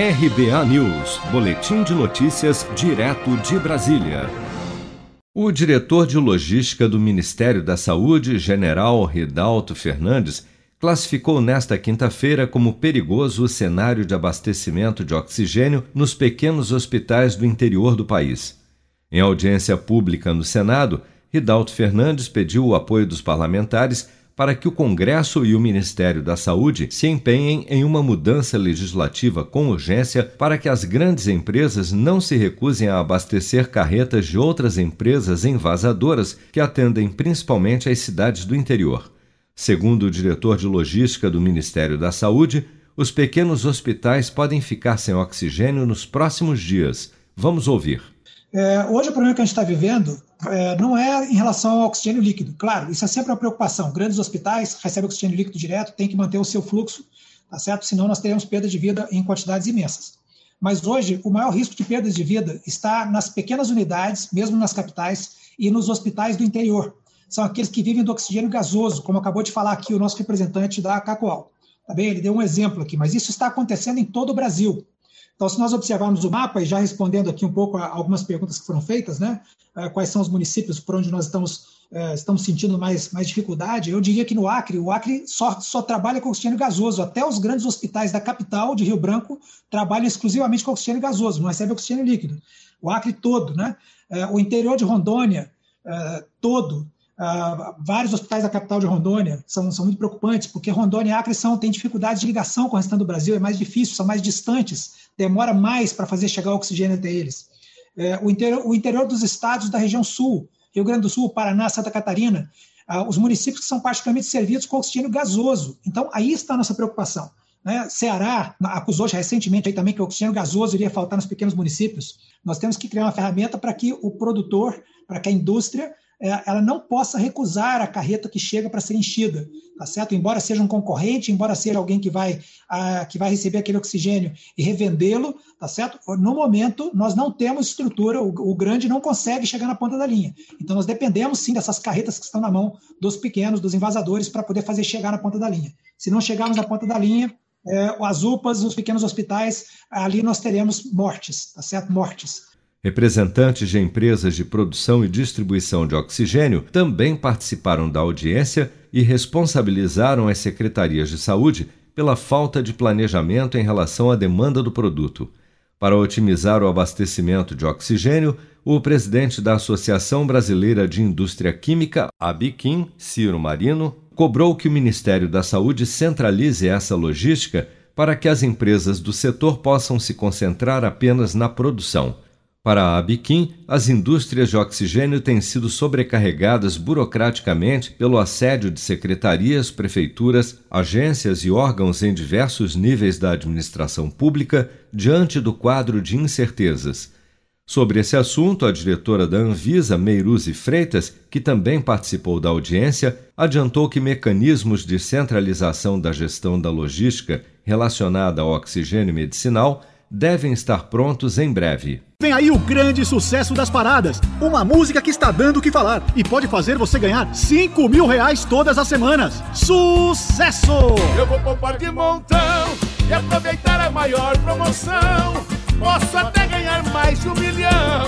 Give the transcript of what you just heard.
RBA News, Boletim de Notícias, direto de Brasília. O diretor de logística do Ministério da Saúde, General Ridalto Fernandes, classificou nesta quinta-feira como perigoso o cenário de abastecimento de oxigênio nos pequenos hospitais do interior do país. Em audiência pública no Senado, Ridalto Fernandes pediu o apoio dos parlamentares para que o Congresso e o Ministério da Saúde se empenhem em uma mudança legislativa com urgência para que as grandes empresas não se recusem a abastecer carretas de outras empresas envasadoras que atendem principalmente as cidades do interior. Segundo o diretor de logística do Ministério da Saúde, os pequenos hospitais podem ficar sem oxigênio nos próximos dias. Vamos ouvir. É, hoje o problema que a gente está vivendo é, não é em relação ao oxigênio líquido. Claro, isso é sempre uma preocupação. Grandes hospitais recebem oxigênio líquido direto, tem que manter o seu fluxo, tá certo? Senão nós teremos perda de vida em quantidades imensas. Mas hoje o maior risco de perdas de vida está nas pequenas unidades, mesmo nas capitais, e nos hospitais do interior. São aqueles que vivem do oxigênio gasoso, como acabou de falar aqui o nosso representante da Cacoal. Tá bem? Ele deu um exemplo aqui, mas isso está acontecendo em todo o Brasil. Então, se nós observarmos o mapa, e já respondendo aqui um pouco a algumas perguntas que foram feitas, né, eh, quais são os municípios por onde nós estamos, eh, estamos sentindo mais, mais dificuldade, eu diria que no Acre, o Acre só, só trabalha com oxigênio gasoso. Até os grandes hospitais da capital, de Rio Branco, trabalham exclusivamente com oxigênio gasoso, não recebe oxigênio líquido. O Acre todo, né? Eh, o interior de Rondônia, todo, Uh, vários hospitais da capital de Rondônia são, são muito preocupantes, porque Rondônia e Acre são, têm dificuldades de ligação com o restante do Brasil, é mais difícil, são mais distantes, demora mais para fazer chegar oxigênio até eles. É, o, interior, o, interior, dos estados da região sul, Rio Grande do Sul, Paraná, Santa Catarina, uh, os municípios que são particularmente servidos com oxigênio gasoso. Então, aí está a nossa preocupação. Né? Ceará acusou recentemente aí também que o oxigênio gasoso iria faltar nos pequenos municípios. Nós temos que criar uma ferramenta para que o produtor, para que a indústria ela não possa recusar a carreta que chega para ser enchida, tá certo? Embora seja um concorrente, embora seja alguém que vai, que vai receber aquele oxigênio e revendê-lo, tá certo? No momento, nós não temos estrutura, o, o, grande não consegue chegar na ponta da linha. Então, nós dependemos sim dessas carretas que estão na mão dos pequenos, dos invasadores, para poder fazer chegar na ponta da linha. Se não chegarmos na ponta da linha, é, as UPAs, os pequenos hospitais, ali nós teremos mortes, tá certo? Mortes. Representantes de empresas de produção e distribuição de oxigênio também participaram da audiência e responsabilizaram as secretarias de saúde pela falta de planejamento em relação à demanda do produto. Para otimizar o abastecimento de oxigênio, o presidente da Associação Brasileira de Indústria Química, ABIQUIM, Ciro Marino, cobrou que o Ministério da Saúde centralize essa logística para que as empresas do setor possam se concentrar apenas na produção. Para a Abiquim, as indústrias de oxigênio têm sido sobrecarregadas burocraticamente pelo assédio de secretarias, prefeituras, agências e órgãos em diversos níveis da administração pública diante do quadro de incertezas. Sobre esse assunto, a diretora da Anvisa, Meiruzi Freitas, que também participou da audiência, adiantou que mecanismos de centralização da gestão da logística relacionada ao oxigênio medicinal devem estar prontos em breve. Vem aí o grande sucesso das paradas. Uma música que está dando o que falar e pode fazer você ganhar 5 mil reais todas as semanas. Sucesso! Eu vou poupar de montão e aproveitar a maior promoção. Posso até ganhar mais de um milhão.